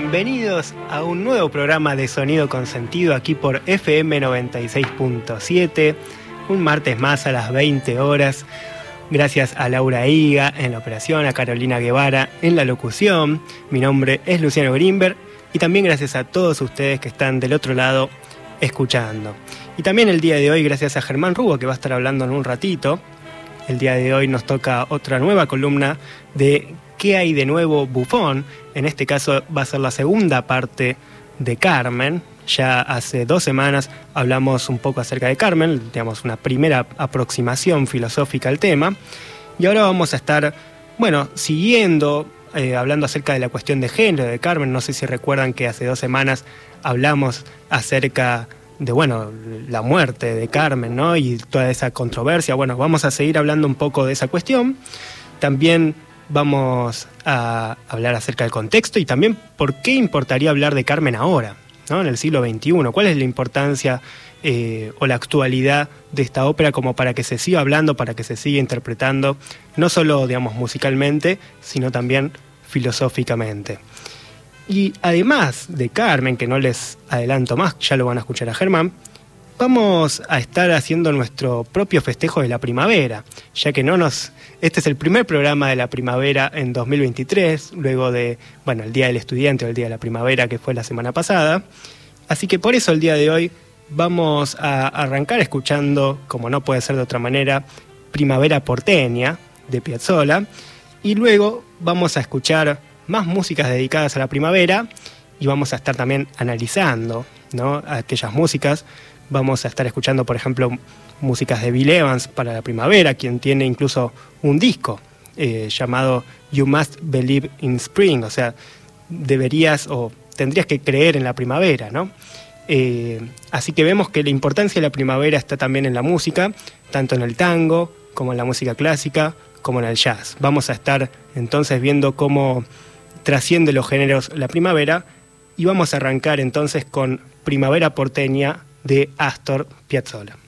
Bienvenidos a un nuevo programa de Sonido con Sentido aquí por FM 96.7, un martes más a las 20 horas. Gracias a Laura Higa en la operación, a Carolina Guevara en la locución. Mi nombre es Luciano Grimberg y también gracias a todos ustedes que están del otro lado escuchando. Y también el día de hoy gracias a Germán Rubo que va a estar hablando en un ratito. El día de hoy nos toca otra nueva columna de ¿Qué hay de nuevo Bufón? En este caso va a ser la segunda parte de Carmen. Ya hace dos semanas hablamos un poco acerca de Carmen, digamos una primera aproximación filosófica al tema. Y ahora vamos a estar, bueno, siguiendo, eh, hablando acerca de la cuestión de género de Carmen. No sé si recuerdan que hace dos semanas hablamos acerca de, bueno, la muerte de Carmen, ¿no? Y toda esa controversia. Bueno, vamos a seguir hablando un poco de esa cuestión. También vamos a hablar acerca del contexto y también por qué importaría hablar de Carmen ahora, ¿no? en el siglo XXI. ¿Cuál es la importancia eh, o la actualidad de esta ópera como para que se siga hablando, para que se siga interpretando, no solo digamos musicalmente, sino también filosóficamente? Y además de Carmen, que no les adelanto más, ya lo van a escuchar a Germán, vamos a estar haciendo nuestro propio festejo de la primavera, ya que no nos este es el primer programa de la primavera en 2023, luego de, bueno, el Día del Estudiante o el Día de la Primavera que fue la semana pasada. Así que por eso el día de hoy vamos a arrancar escuchando, como no puede ser de otra manera, Primavera porteña de Piazzolla y luego vamos a escuchar más músicas dedicadas a la primavera y vamos a estar también analizando ¿no? aquellas músicas. Vamos a estar escuchando, por ejemplo, músicas de Bill Evans para la primavera, quien tiene incluso un disco eh, llamado You Must Believe in Spring, o sea, deberías o tendrías que creer en la primavera, ¿no? Eh, así que vemos que la importancia de la primavera está también en la música, tanto en el tango como en la música clásica, como en el jazz. Vamos a estar entonces viendo cómo trasciende los géneros la primavera y vamos a arrancar entonces con Primavera porteña de Astor Piazzolla.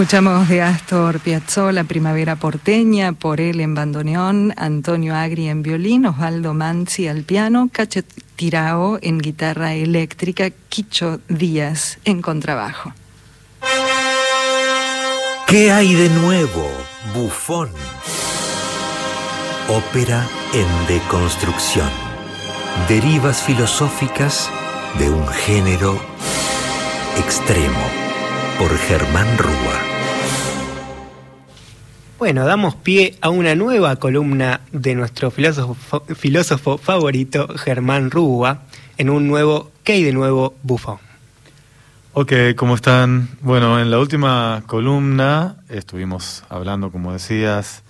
Escuchamos de Astor Piazzolla, Primavera Porteña, por él en bandoneón, Antonio Agri en violín, Osvaldo Manzi al piano, Cacho Tirao en guitarra eléctrica, Quicho Díaz en contrabajo. ¿Qué hay de nuevo, bufón? Ópera en deconstrucción. Derivas filosóficas de un género extremo por Germán Rúa. Bueno, damos pie a una nueva columna de nuestro filósofo, filósofo favorito, Germán Rúa, en un nuevo ¿Qué hay de nuevo, bufón? Ok, ¿cómo están? Bueno, en la última columna estuvimos hablando, como decías,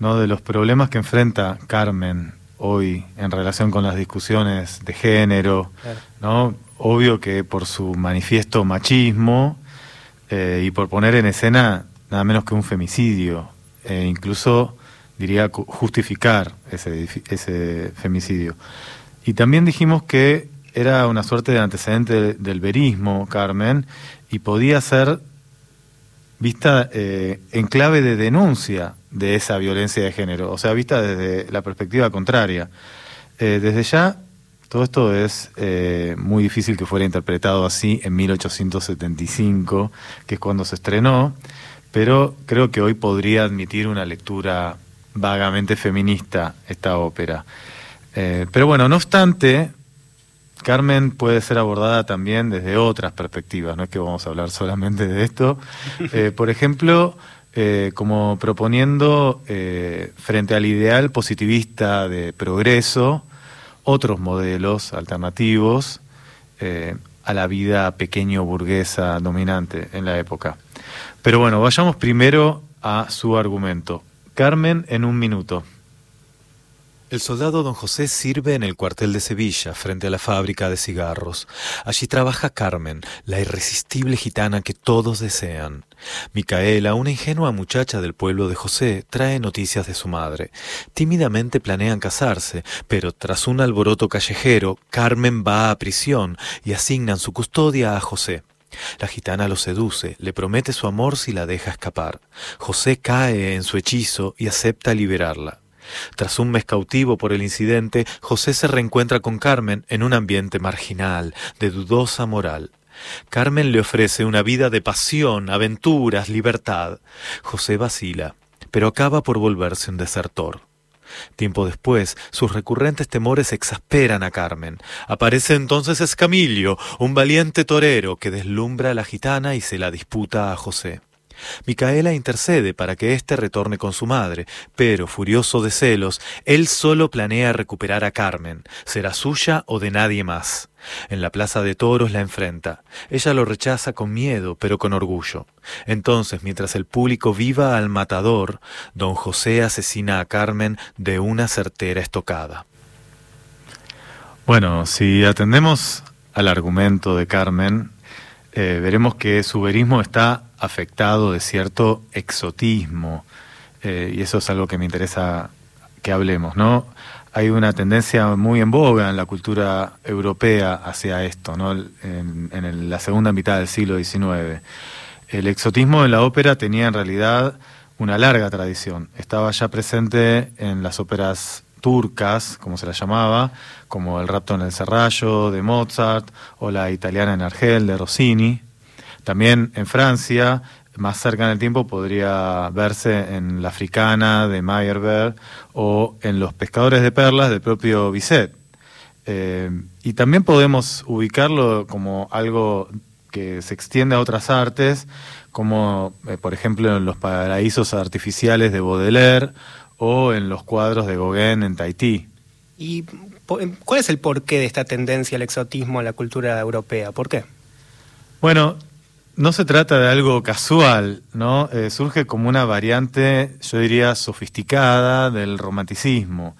¿no? de los problemas que enfrenta Carmen hoy en relación con las discusiones de género, ¿no? Obvio que por su manifiesto machismo, eh, y por poner en escena nada menos que un femicidio, e incluso diría justificar ese, ese femicidio. Y también dijimos que era una suerte de antecedente del verismo, Carmen, y podía ser vista eh, en clave de denuncia de esa violencia de género, o sea, vista desde la perspectiva contraria. Eh, desde ya todo esto es eh, muy difícil que fuera interpretado así en 1875, que es cuando se estrenó, pero creo que hoy podría admitir una lectura vagamente feminista esta ópera. Eh, pero bueno, no obstante, Carmen puede ser abordada también desde otras perspectivas, no es que vamos a hablar solamente de esto. Eh, por ejemplo, como proponiendo frente al ideal positivista de progreso, otros modelos alternativos eh, a la vida pequeño burguesa dominante en la época. Pero bueno, vayamos primero a su argumento. Carmen en un minuto. El soldado don José sirve en el cuartel de Sevilla, frente a la fábrica de cigarros. Allí trabaja Carmen, la irresistible gitana que todos desean. Micaela, una ingenua muchacha del pueblo de José, trae noticias de su madre. Tímidamente planean casarse, pero tras un alboroto callejero, Carmen va a prisión y asignan su custodia a José. La gitana lo seduce, le promete su amor si la deja escapar. José cae en su hechizo y acepta liberarla. Tras un mes cautivo por el incidente, José se reencuentra con Carmen en un ambiente marginal, de dudosa moral. Carmen le ofrece una vida de pasión, aventuras, libertad. José vacila, pero acaba por volverse un desertor. Tiempo después, sus recurrentes temores exasperan a Carmen. Aparece entonces Escamillo, un valiente torero que deslumbra a la gitana y se la disputa a José. Micaela intercede para que éste retorne con su madre, pero, furioso de celos, él solo planea recuperar a Carmen, será suya o de nadie más. En la plaza de toros la enfrenta. Ella lo rechaza con miedo, pero con orgullo. Entonces, mientras el público viva al matador, don José asesina a Carmen de una certera estocada. Bueno, si atendemos al argumento de Carmen, eh, veremos que su verismo está afectado de cierto exotismo, eh, y eso es algo que me interesa que hablemos, ¿no? Hay una tendencia muy en boga en la cultura europea hacia esto, ¿no? En, la segunda mitad del siglo XIX. El exotismo en la ópera tenía en realidad una larga tradición. Estaba ya presente en las óperas turcas, como se las llamaba, como El rapto en el serrallo de Mozart o la italiana en Argel de Rossini, también en Francia, más cerca en el tiempo, podría verse en La Africana de Meyerbeer o en Los Pescadores de Perlas del propio Bizet. Eh, y también podemos ubicarlo como algo que se extiende a otras artes, como eh, por ejemplo en los paraísos artificiales de Baudelaire o en los cuadros de Gauguin en Tahití. ¿Y cuál es el porqué de esta tendencia al exotismo en la cultura europea? ¿Por qué? Bueno, no se trata de algo casual, ¿no? Eh, surge como una variante, yo diría, sofisticada del romanticismo,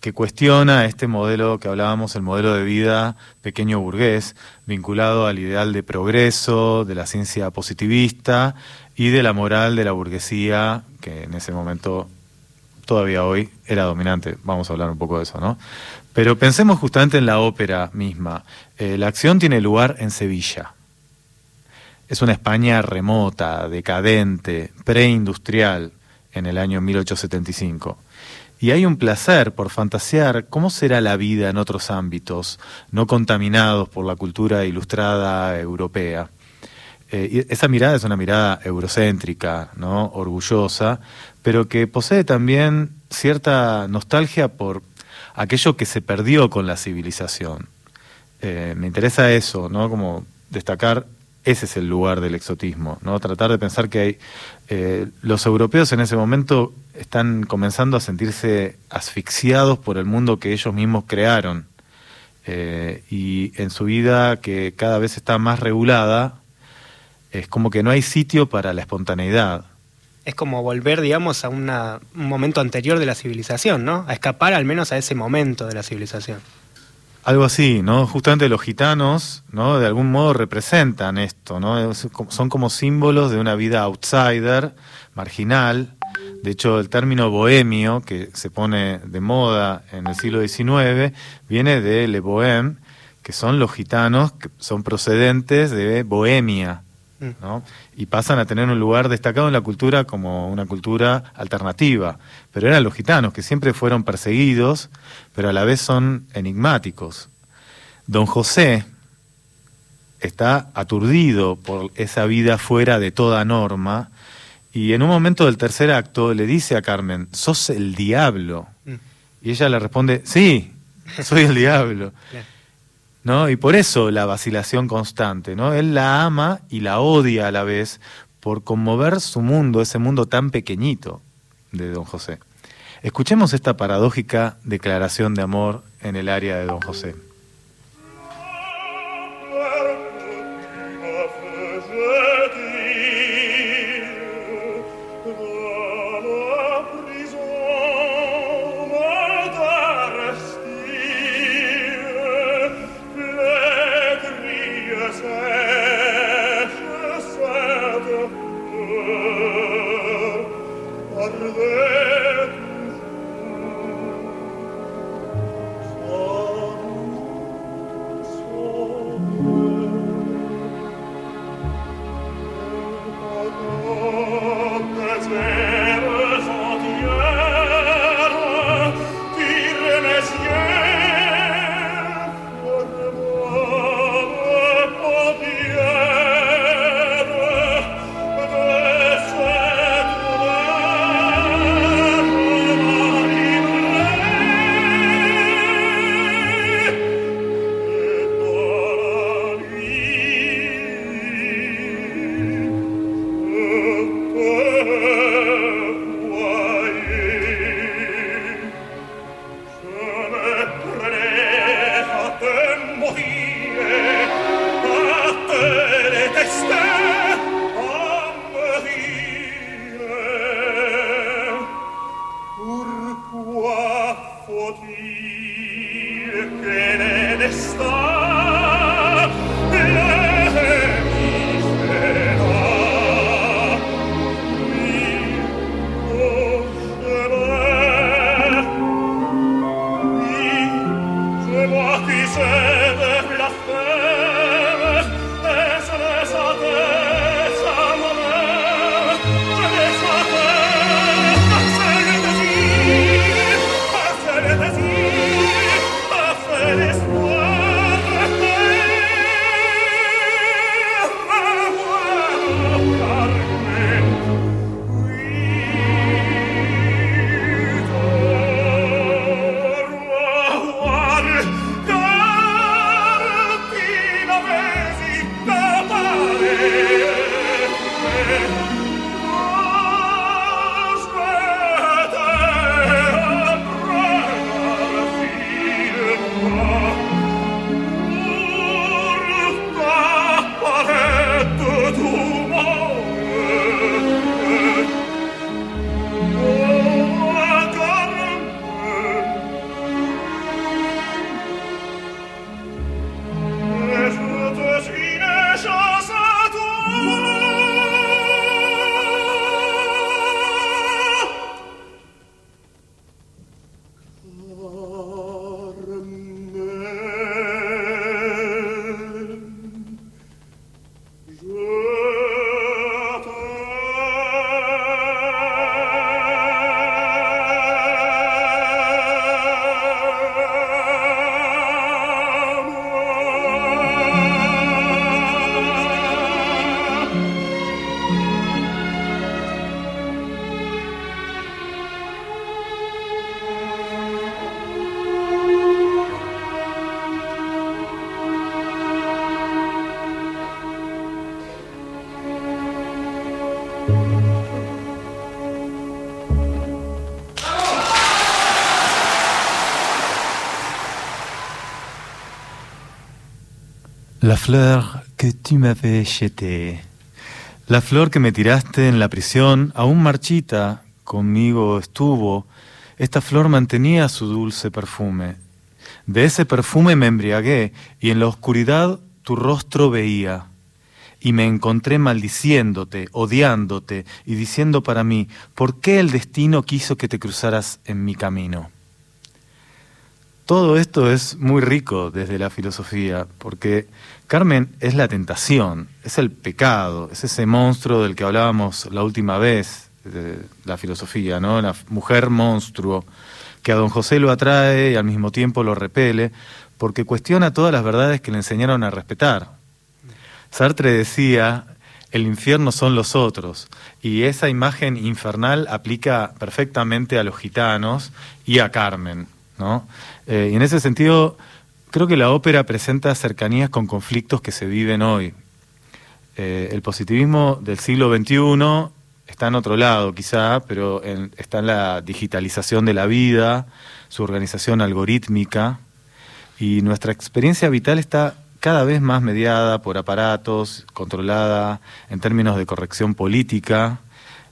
que cuestiona este modelo que hablábamos, el modelo de vida pequeño burgués, vinculado al ideal de progreso, de la ciencia positivista y de la moral de la burguesía, que en ese momento, todavía hoy, era dominante. Vamos a hablar un poco de eso, ¿no? Pero pensemos justamente en la ópera misma. Eh, la acción tiene lugar en Sevilla Es una España remota, decadente, preindustrial en el año 1875. Y hay un placer por fantasear cómo será la vida en otros ámbitos, no contaminados por la cultura ilustrada europea. Eh, esa mirada es una mirada eurocéntrica, ¿no? orgullosa, pero que posee también cierta nostalgia por aquello que se perdió con la civilización. Eh, me interesa eso, ¿no? Como destacar ese es el lugar del exotismo, ¿no? Tratar de pensar que hay, eh, los europeos en ese momento están comenzando a sentirse asfixiados por el mundo que ellos mismos crearon. Eh, y en su vida que cada vez está más regulada, es como que no hay sitio para la espontaneidad. Es como volver, digamos, a un momento anterior de la civilización, ¿no? A escapar al menos a ese momento de la civilización. Algo así, ¿no? Justamente los gitanos, ¿no? De algún modo representan esto, ¿no? Son como símbolos de una vida outsider, marginal. De hecho, el término bohemio, que se pone de moda en el siglo XIX, viene de Le Bohème, que son los gitanos que son procedentes de Bohemia, ¿no? Y pasan a tener un lugar destacado en la cultura como una cultura alternativa. Pero eran los gitanos, que siempre fueron perseguidos, pero a la vez son enigmáticos. Don José está aturdido por esa vida fuera de toda norma, y en un momento del tercer acto le dice a Carmen, sos el diablo. Mm. Y ella le responde, sí, soy el diablo. ¿No? Y por eso la vacilación constante, ¿no? Él la ama y la odia a la vez por conmover su mundo, ese mundo tan pequeñito de Don José. Escuchemos esta paradójica declaración de amor en el área de Don José. Que tu m'avais jetée. La flor que me tiraste en la prisión, aún marchita, conmigo estuvo. Esta flor mantenía su dulce perfume. De ese perfume me embriagué y en la oscuridad tu rostro veía. Y me encontré maldiciéndote, odiándote y diciendo para mí, ¿por qué el destino quiso que te cruzaras en mi camino? Todo esto es muy rico desde la filosofía, porque Carmen es la tentación, es el pecado, es ese monstruo del que hablábamos la última vez de la filosofía, ¿no? La mujer monstruo, que a don José lo atrae y al mismo tiempo lo repele, porque cuestiona todas las verdades que le enseñaron a respetar. Sartre decía, el infierno son los otros, y esa imagen infernal aplica perfectamente a los gitanos y a Carmen, ¿no? Eh, y en ese sentido, creo que la ópera presenta cercanías con conflictos que se viven hoy. Eh, el positivismo del siglo XXI está en otro lado, quizá, pero está en la digitalización de la vida, su organización algorítmica, y nuestra experiencia vital está cada vez más mediada por aparatos, controlada en términos de corrección política.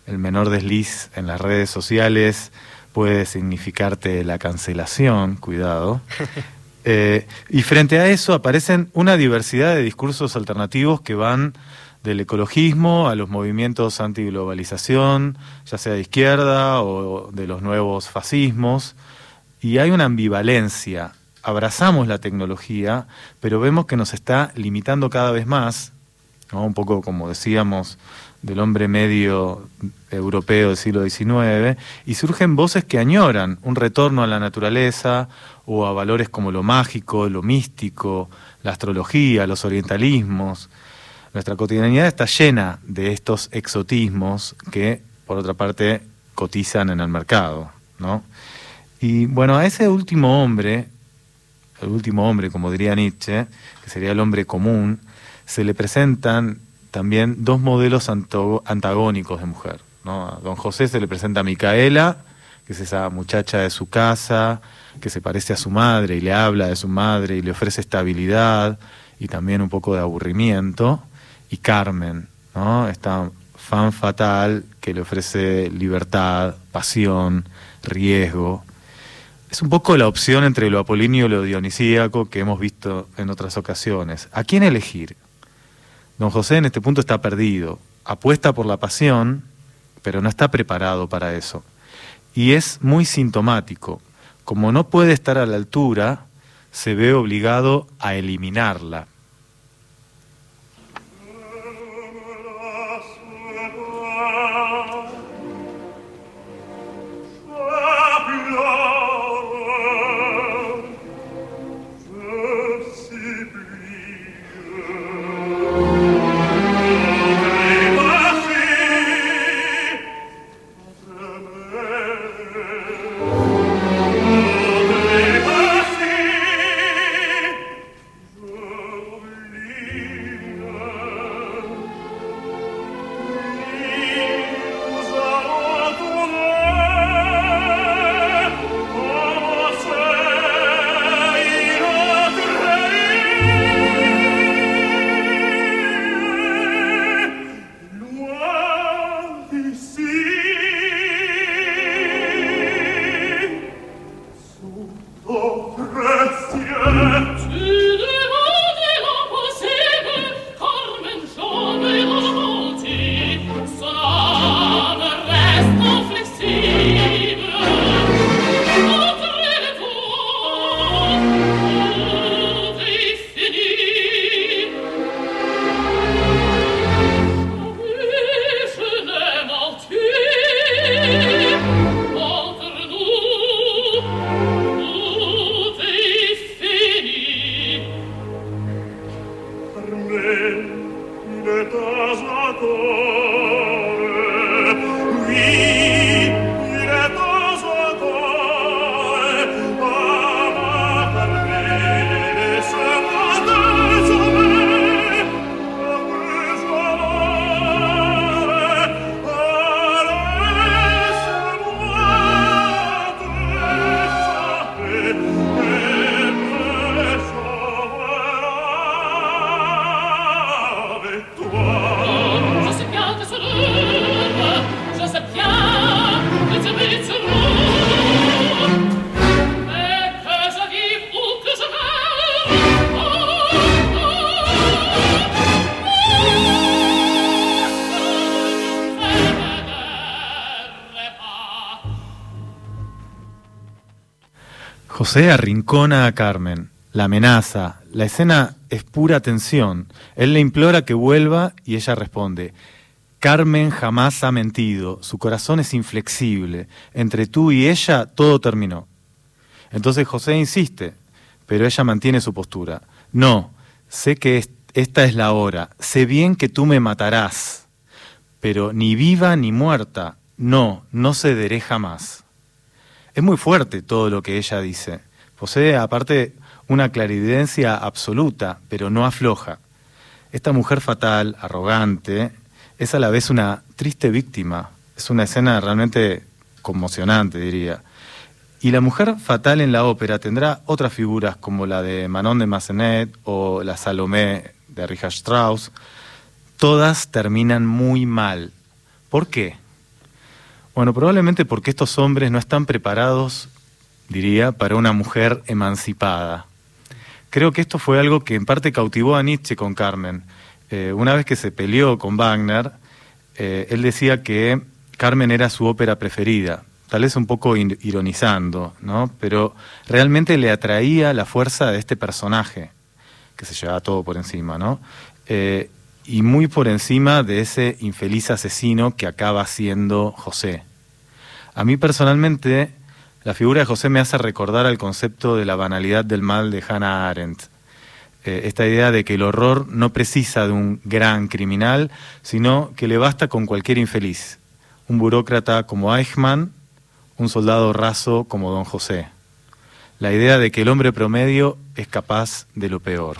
El menor desliz en las redes sociales puede significarte la cancelación, cuidado. Eh, y frente a eso aparecen una diversidad de discursos alternativos que van del ecologismo a los movimientos antiglobalización, ya sea de izquierda o de los nuevos fascismos, y hay una ambivalencia. Abrazamos la tecnología, pero vemos que nos está limitando cada vez más, un poco como decíamos, del hombre medio europeo del siglo XIX, y surgen voces que añoran un retorno a la naturaleza o a valores como lo mágico, lo místico, la astrología, los orientalismos. Nuestra cotidianidad está llena de estos exotismos que, por otra parte, cotizan en el mercado. ¿no? Y bueno, a ese último hombre, el último hombre, como diría Nietzsche, que sería el hombre común, se le presentan también dos modelos antagónicos de mujer. A don José se le presenta a Micaela, que es esa muchacha de su casa, que se parece a su madre y le habla de su madre y le ofrece estabilidad y también un poco de aburrimiento. Y Carmen, ¿no? esta fan fatal que le ofrece libertad, pasión, riesgo. Es un poco la opción entre lo apolíneo y lo dionisíaco que hemos visto en otras ocasiones. ¿A quién elegir? Don José en este punto está perdido, apuesta por la pasión, pero no está preparado para eso. Y es muy sintomático. Como no puede estar a la altura, se ve obligado a eliminarla. José arrincona a Carmen, la amenaza, la escena es pura tensión. Él le implora que vuelva y ella responde, Carmen jamás ha mentido, su corazón es inflexible, entre tú y ella todo terminó. Entonces José insiste, pero ella mantiene su postura. No, sé que esta es la hora, sé bien que tú me matarás, pero ni viva ni muerta, no, no cederé jamás. Es muy fuerte todo lo que ella dice. Posee aparte una clarividencia absoluta, pero no afloja. Esta mujer fatal, arrogante, es a la vez una triste víctima. Es una escena realmente conmocionante, diría. Y la mujer fatal en la ópera tendrá otras figuras como la de Manon de Massenet o la Salomé de Richard Strauss. Todas terminan muy mal. ¿Por qué? Bueno, probablemente porque estos hombres no están preparados, diría, para una mujer emancipada. Creo que esto fue algo que en parte cautivó a Nietzsche con Carmen. Eh, una vez que se peleó con Wagner, eh, él decía que Carmen era su ópera preferida, tal vez un poco ironizando, ¿no? Pero realmente le atraía la fuerza de este personaje, que se llevaba todo por encima, ¿no? Eh, y muy por encima de ese infeliz asesino que acaba siendo José. A mí personalmente, la figura de José me hace recordar al concepto de la banalidad del mal de Hannah Arendt. Eh, esta idea de que el horror no precisa de un gran criminal, sino que le basta con cualquier infeliz. Un burócrata como Eichmann, un soldado raso como don José. La idea de que el hombre promedio es capaz de lo peor.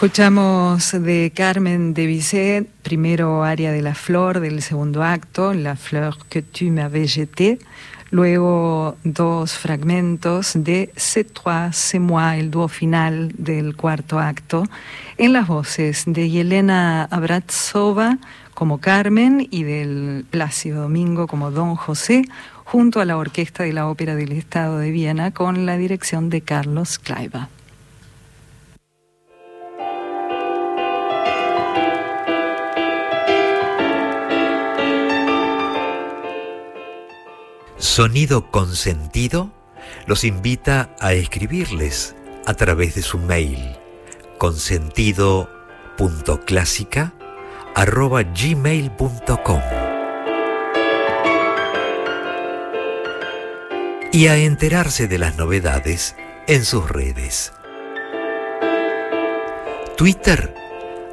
Escuchamos de Carmen de Bizet, primero área de la flor del segundo acto, La fleur que tu m'avais jetée, luego dos fragmentos de C'est toi, c'est moi, el dúo final del cuarto acto, en las voces de Yelena Abratsova como Carmen y del Plácido Domingo como Don José, junto a la orquesta de la Ópera del Estado de Viena con la dirección de Carlos Kleiber. Sonido Consentido los invita a escribirles a través de su mail consentido.clásica.gmail.com y a enterarse de las novedades en sus redes. Twitter,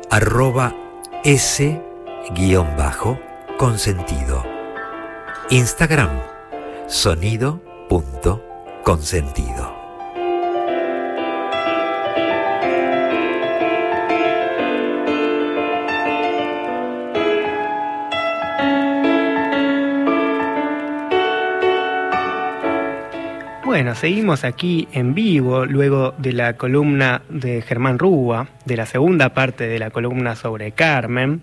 arroba s-consentido. Instagram, sonido.consentido. Bueno, seguimos aquí en vivo luego de la columna de Germán Rúa, de la segunda parte de la columna sobre Carmen.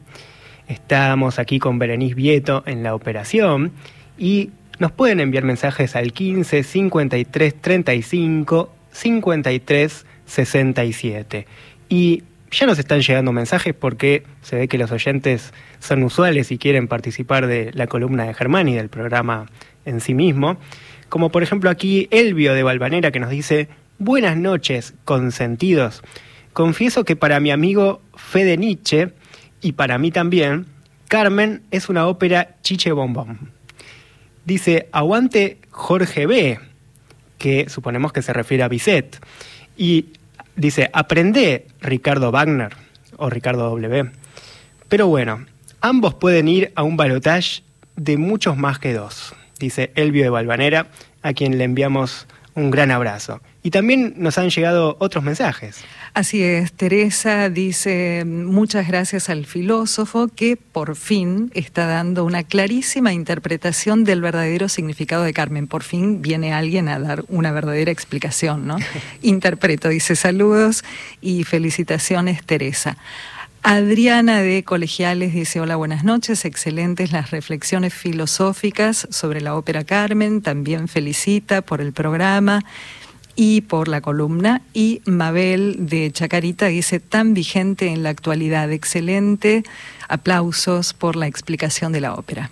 Estamos aquí con Berenice Vieto en la operación y nos pueden enviar mensajes al 15 53 35 53 67. Y ya nos están llegando mensajes porque se ve que los oyentes son usuales y quieren participar de la columna de Germán y del programa en sí mismo. Como por ejemplo aquí Elvio de Valvanera que nos dice, buenas noches, consentidos. Confieso que para mi amigo Fede Nietzsche y para mí también, Carmen es una ópera chiche bombón. Dice, aguante Jorge B, que suponemos que se refiere a Bizet. Y dice, aprende Ricardo Wagner o Ricardo W. Pero bueno, ambos pueden ir a un balotage de muchos más que dos dice Elvio de Valvanera, a quien le enviamos un gran abrazo. Y también nos han llegado otros mensajes. Así es, Teresa dice muchas gracias al filósofo que por fin está dando una clarísima interpretación del verdadero significado de Carmen. Por fin viene alguien a dar una verdadera explicación, ¿no? Interpreto, dice saludos y felicitaciones, Teresa. Adriana de Colegiales dice, hola, buenas noches, excelentes las reflexiones filosóficas sobre la ópera Carmen, también felicita por el programa y por la columna. Y Mabel de Chacarita dice, tan vigente en la actualidad, excelente, aplausos por la explicación de la ópera.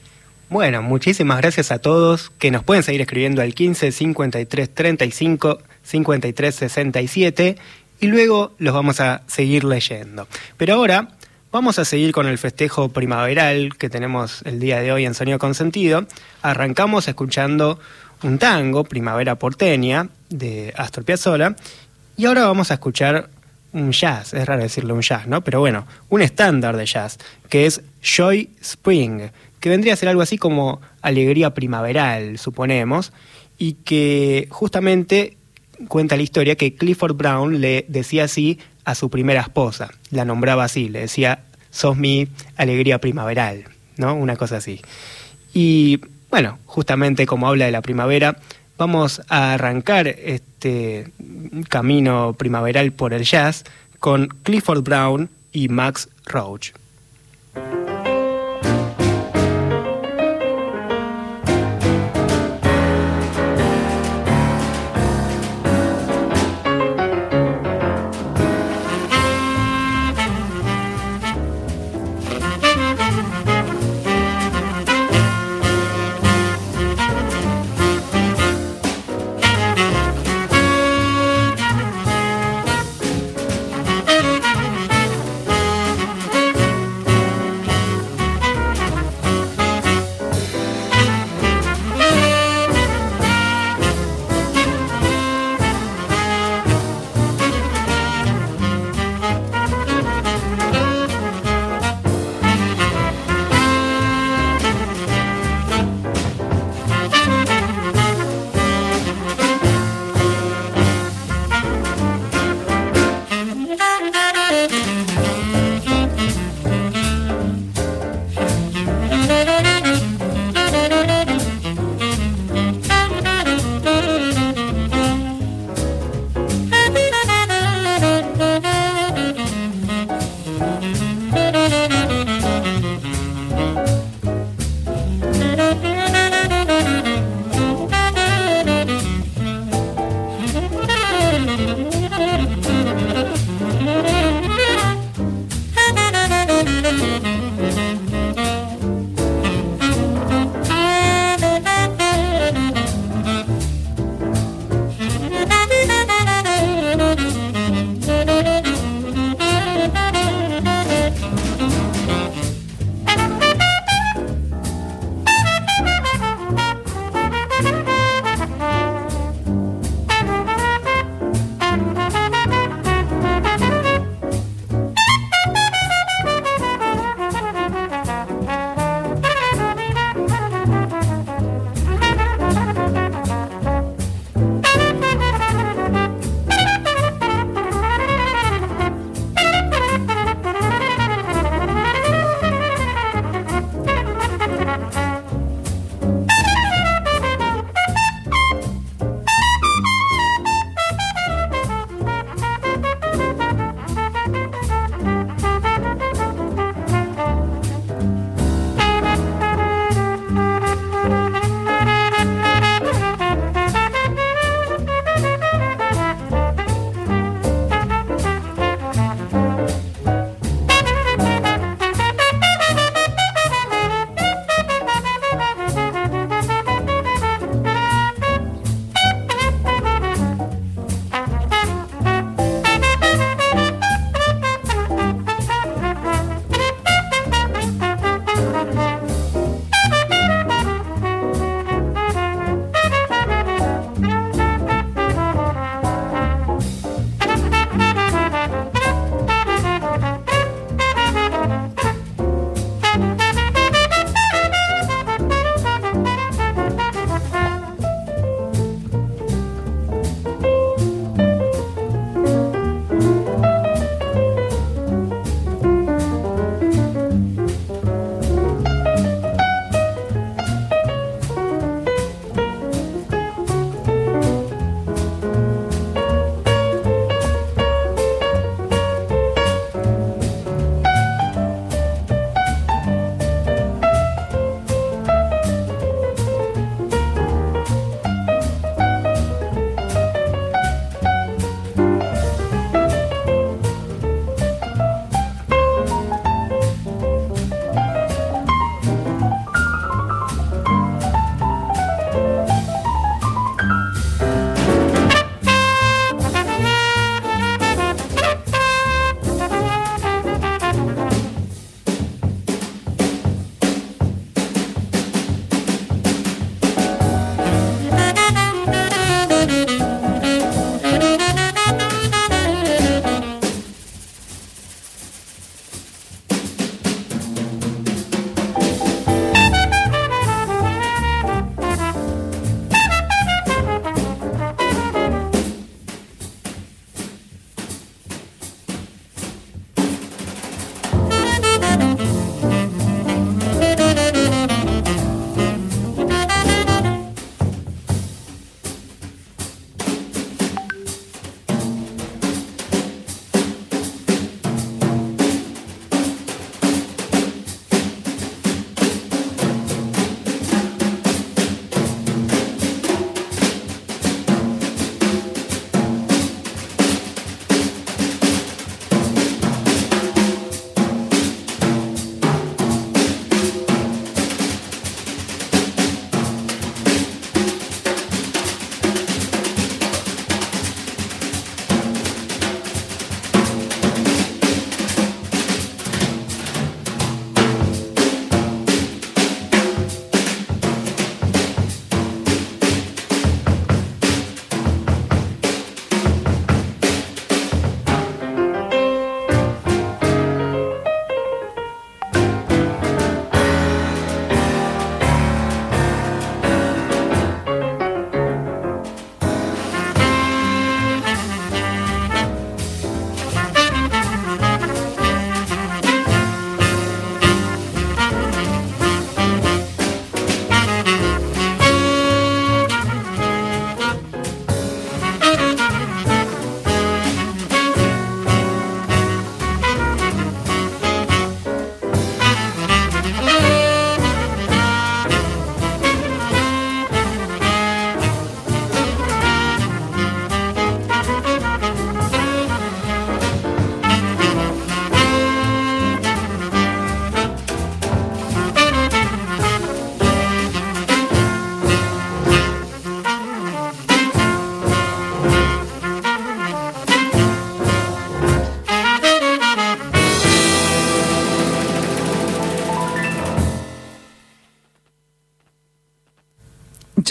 Bueno, muchísimas gracias a todos que nos pueden seguir escribiendo al 15 53 35 53 67 y luego los vamos a seguir leyendo. Pero ahora vamos a seguir con el festejo primaveral que tenemos el día de hoy en Sonido Consentido. Arrancamos escuchando un tango, Primavera Porteña, de Astor Piazzolla, y ahora vamos a escuchar un jazz, es raro decirle un jazz, ¿no? Pero bueno, un estándar de jazz, que es Joy Spring, que vendría a ser algo así como alegría primaveral, suponemos, y que justamente cuenta la historia que Clifford Brown le decía así a su primera esposa, la nombraba así, le decía, sos mi alegría primaveral, ¿no? Una cosa así. Y bueno, justamente como habla de la primavera, vamos a arrancar este camino primaveral por el jazz con Clifford Brown y Max Roach.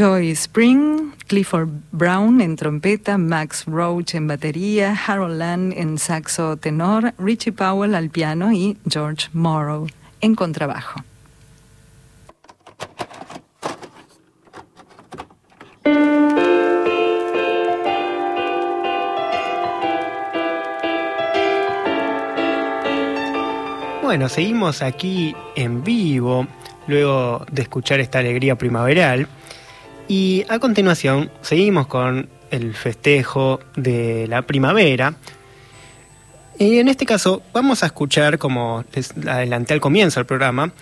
Joy Spring, Clifford Brown en trompeta, Max Roach en batería, Harold Land en saxo tenor, Richie Powell al piano y George Morrow en contrabajo. Bueno, seguimos aquí en vivo, luego de escuchar esta alegría primaveral. Y a continuación seguimos con el festejo de la primavera. Y en este caso vamos a escuchar, como les adelanté al comienzo del programa,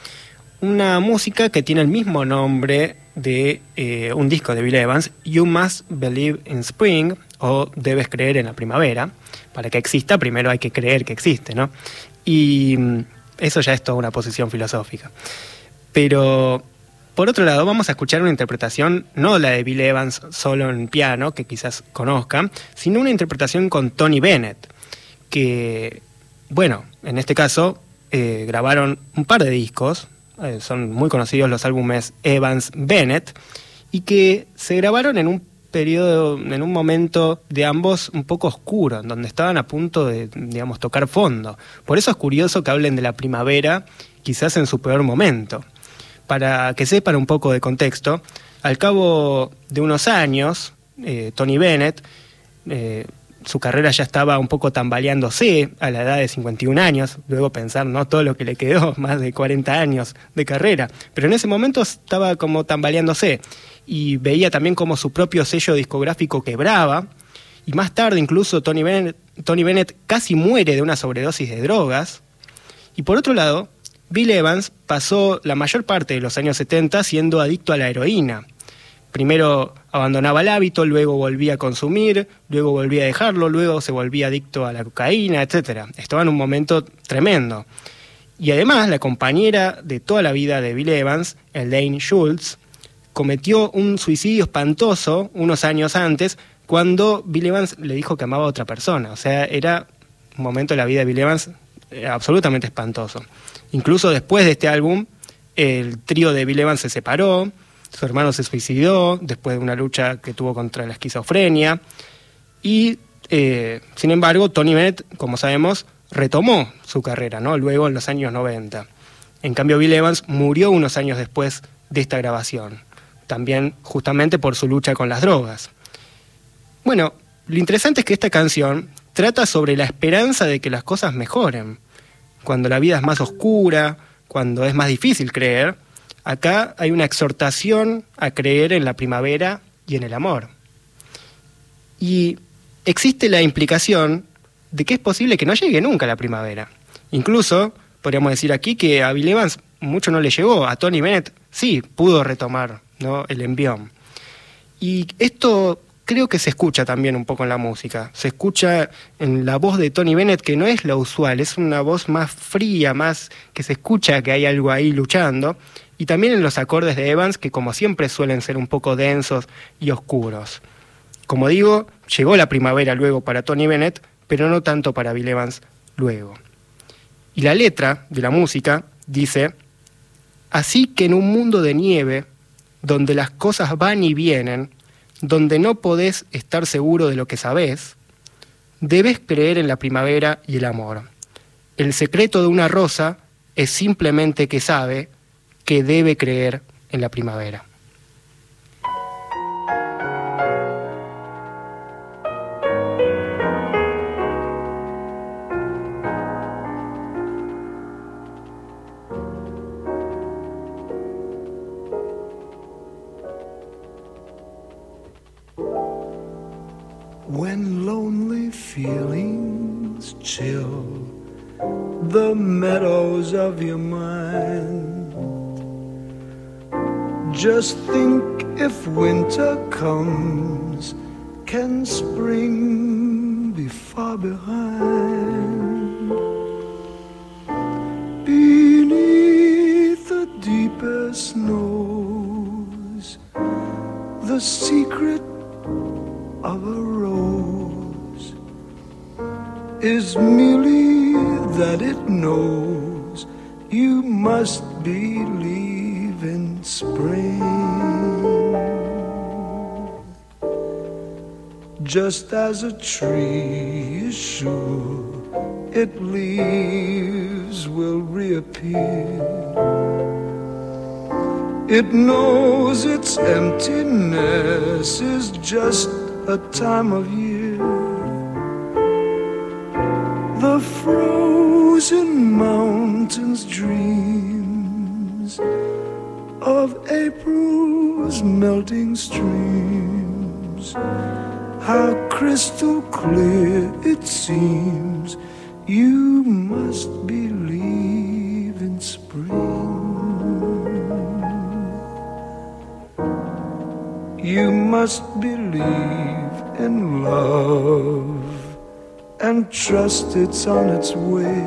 una música que tiene el mismo nombre de eh, un disco de Bill Evans, You Must Believe in Spring, o Debes creer en la primavera. Para que exista, primero hay que creer que existe, ¿no? Y mm, eso ya es toda una posición filosófica. Pero, por otro lado, vamos a escuchar una interpretación, no la de Bill Evans solo en piano, que quizás conozcan, sino una interpretación con Tony Bennett, que, bueno, en este caso eh, grabaron un par de discos, eh, son muy conocidos los álbumes Evans Bennett, y que se grabaron en un periodo, en un momento de ambos un poco oscuro, en donde estaban a punto de, digamos, tocar fondo. Por eso es curioso que hablen de la primavera, quizás en su peor momento. Para que sepan un poco de contexto, al cabo de unos años, eh, Tony Bennett, eh, su carrera ya estaba un poco tambaleándose a la edad de 51 años, luego pensar no todo lo que le quedó, más de 40 años de carrera, pero en ese momento estaba como tambaleándose y veía también como su propio sello discográfico quebraba. Y más tarde incluso Tony Bennett, Tony Bennett casi muere de una sobredosis de drogas. Y por otro lado, Bill Evans pasó la mayor parte de los años 70 siendo adicto a la heroína. Primero abandonaba el hábito, luego volvía a consumir, luego volvía a dejarlo, luego se volvía adicto a la cocaína, etc. Estaba en un momento tremendo. Y además, la compañera de toda la vida de Bill Evans, Elaine Schultz, cometió un suicidio espantoso unos años antes cuando Bill Evans le dijo que amaba a otra persona. O sea, era un momento de la vida de Bill Evans eh, absolutamente espantoso. Incluso después de este álbum, el trío de Bill Evans se separó, su hermano se suicidó después de una lucha que tuvo contra la esquizofrenia. Y, eh, sin embargo, Tony Bennett, como sabemos, retomó su carrera, ¿no? Luego en los años 90. En cambio, Bill Evans murió unos años después de esta grabación también justamente por su lucha con las drogas. Bueno, lo interesante es que esta canción trata sobre la esperanza de que las cosas mejoren. Cuando la vida es más oscura, cuando es más difícil creer, acá hay una exhortación a creer en la primavera y en el amor. Y existe la implicación de que es posible que no llegue nunca la primavera. Incluso podríamos decir aquí que a Bill Evans mucho no le llegó, a Tony Bennett sí pudo retomar el envión. Y esto creo que se escucha también un poco en la música. Se escucha en la voz de Tony Bennett, que no es la usual, es una voz más fría, más que se escucha que hay algo ahí luchando. Y también en los acordes de Evans, que como siempre suelen ser un poco densos y oscuros. Como digo, llegó la primavera luego para Tony Bennett, pero no tanto para Bill Evans luego. Y la letra de la música dice, así que en un mundo de nieve, donde las cosas van y vienen, donde no podés estar seguro de lo que sabés, debes creer en la primavera y el amor. El secreto de una rosa es simplemente que sabe que debe creer en la primavera. succumb. Just as a tree is sure its leaves will reappear. It knows its emptiness is just a time of year. Love and trust it's on its way.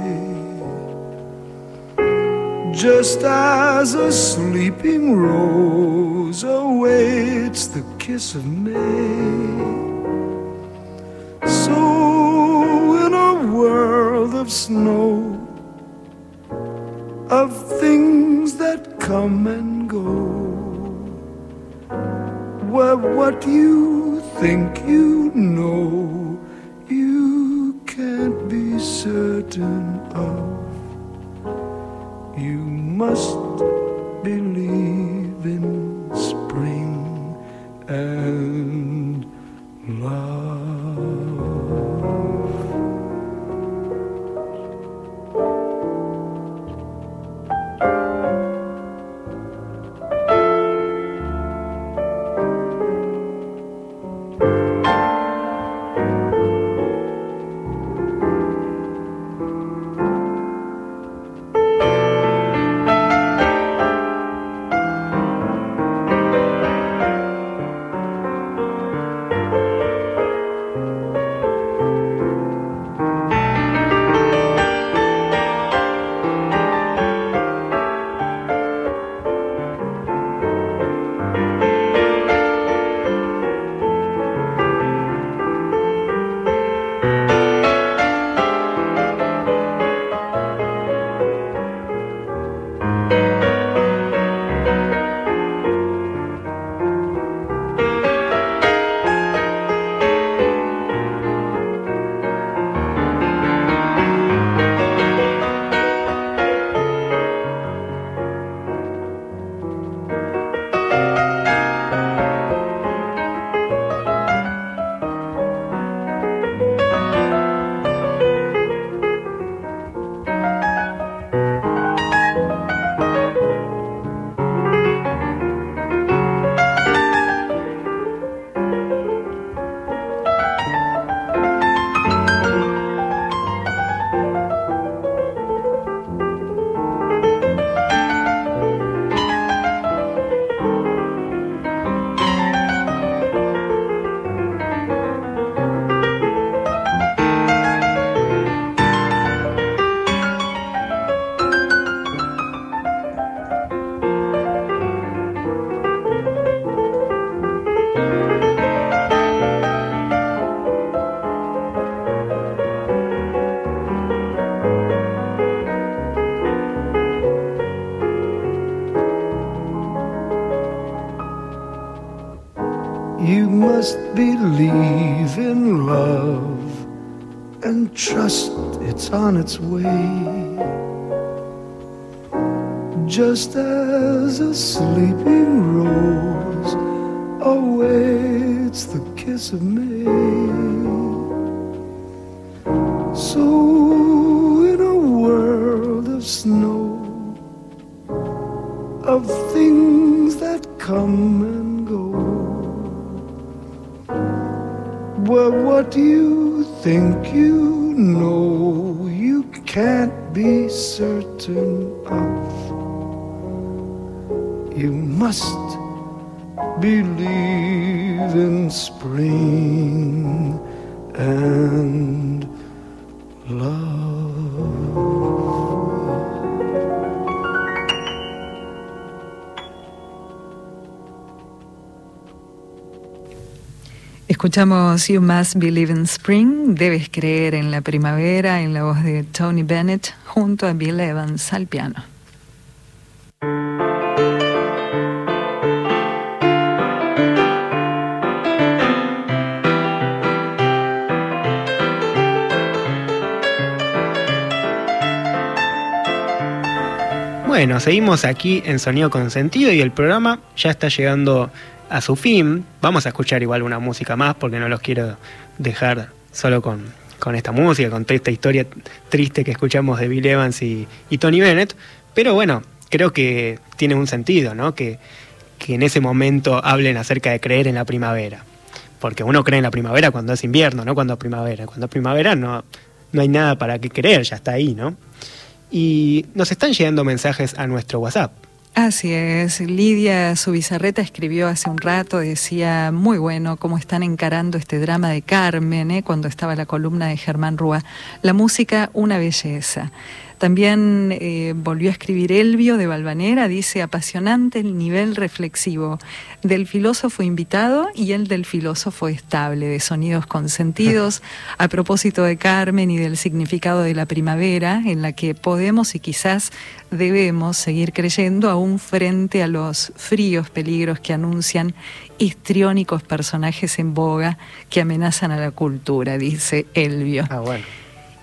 Just as a sleeping rose awaits the kiss of May. So, in a world of snow, of things that come and go, where what you think you know, you can't be certain of. You must believe in its way. What you think you know, you can't be certain of. You must believe in spring and love. Escuchamos You Must Believe in Spring, Debes Creer en la Primavera, en la voz de Tony Bennett, junto a Bill Evans al piano. Bueno, seguimos aquí en Sonido Consentido y el programa ya está llegando a su fin. Vamos a escuchar igual una música más porque no los quiero dejar solo con, con esta música, con esta historia triste que escuchamos de Bill Evans y, y Tony Bennett. Pero bueno, creo que tiene un sentido, ¿no? Que, que en ese momento hablen acerca de creer en la primavera. Porque uno cree en la primavera cuando es invierno, no cuando es primavera. Cuando es primavera no, no hay nada para qué creer, ya está ahí, ¿no? Y nos están llegando mensajes a nuestro WhatsApp. Así es, Lidia Subizarreta escribió hace un rato, decía, muy bueno cómo están encarando este drama de Carmen, ¿eh? cuando estaba la columna de Germán Rúa. La música, una belleza. También eh, volvió a escribir Elvio de Valvanera, dice apasionante el nivel reflexivo del filósofo invitado y el del filósofo estable, de sonidos consentidos, a propósito de Carmen y del significado de la primavera, en la que podemos y quizás debemos seguir creyendo aún frente a los fríos peligros que anuncian histriónicos personajes en boga que amenazan a la cultura, dice Elvio. Ah, bueno.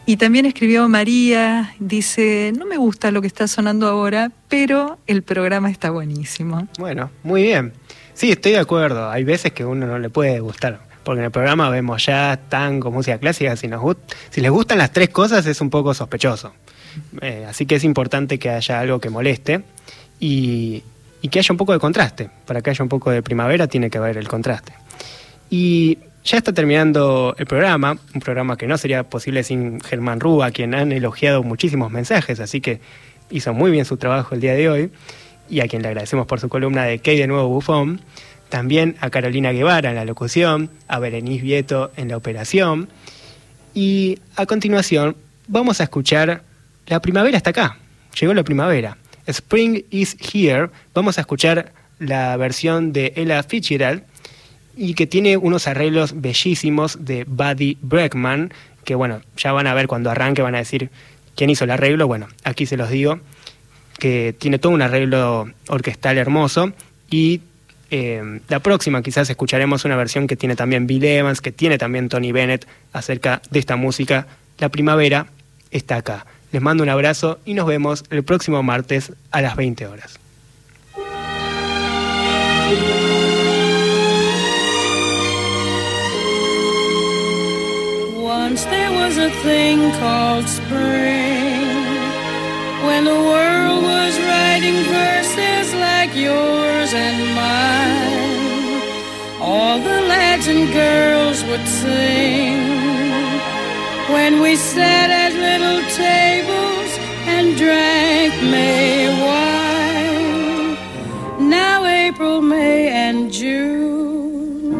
Y también escribió María, dice, no me gusta lo que está sonando ahora, pero el programa está buenísimo. Bueno, muy bien. Sí, estoy de acuerdo. Hay veces que uno no le puede gustar. Porque en el programa vemos ya tango, música clásica. Si, si les gustan las tres cosas es un poco sospechoso. Eh, así que es importante que haya algo que moleste y, y que haya un poco de contraste. Para que haya un poco de primavera tiene que haber el contraste. Y ya está terminando el programa, un programa que no sería posible sin Germán Rúa, quien han elogiado muchísimos mensajes, así que hizo muy bien su trabajo el día de hoy, y a quien le agradecemos por su columna de Key de Nuevo Bufón, también a Carolina Guevara en la locución, a Berenice Vieto en la operación, y a continuación vamos a escuchar La primavera está acá, llegó la primavera, Spring is here, vamos a escuchar la versión de Ella Fitzgerald, y que tiene unos arreglos bellísimos de Buddy Breckman, que bueno, ya van a ver cuando arranque, van a decir quién hizo el arreglo, bueno, aquí se los digo, que tiene todo un arreglo orquestal hermoso y eh, la próxima quizás escucharemos una versión que tiene también Bill Evans, que tiene también Tony Bennett acerca de esta música. La primavera está acá. Les mando un abrazo y nos vemos el próximo martes a las 20 horas. Once there was a thing called spring when the world was writing verses like yours and mine. All the lads and girls would sing when we sat at little tables and drank May wine. Now April, May, and June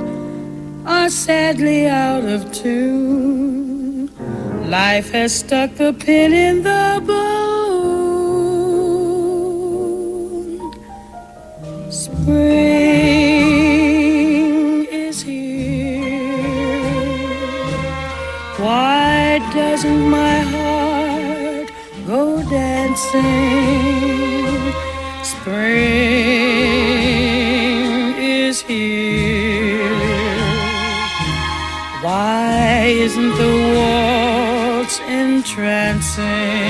are sadly out of tune. Life has stuck the pin in the bone. Spring is here. Why doesn't my heart go dancing? sing.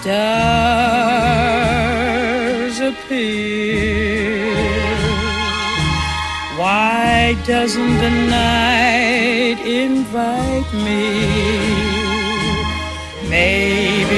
Stars appear. Why doesn't the night invite me? Maybe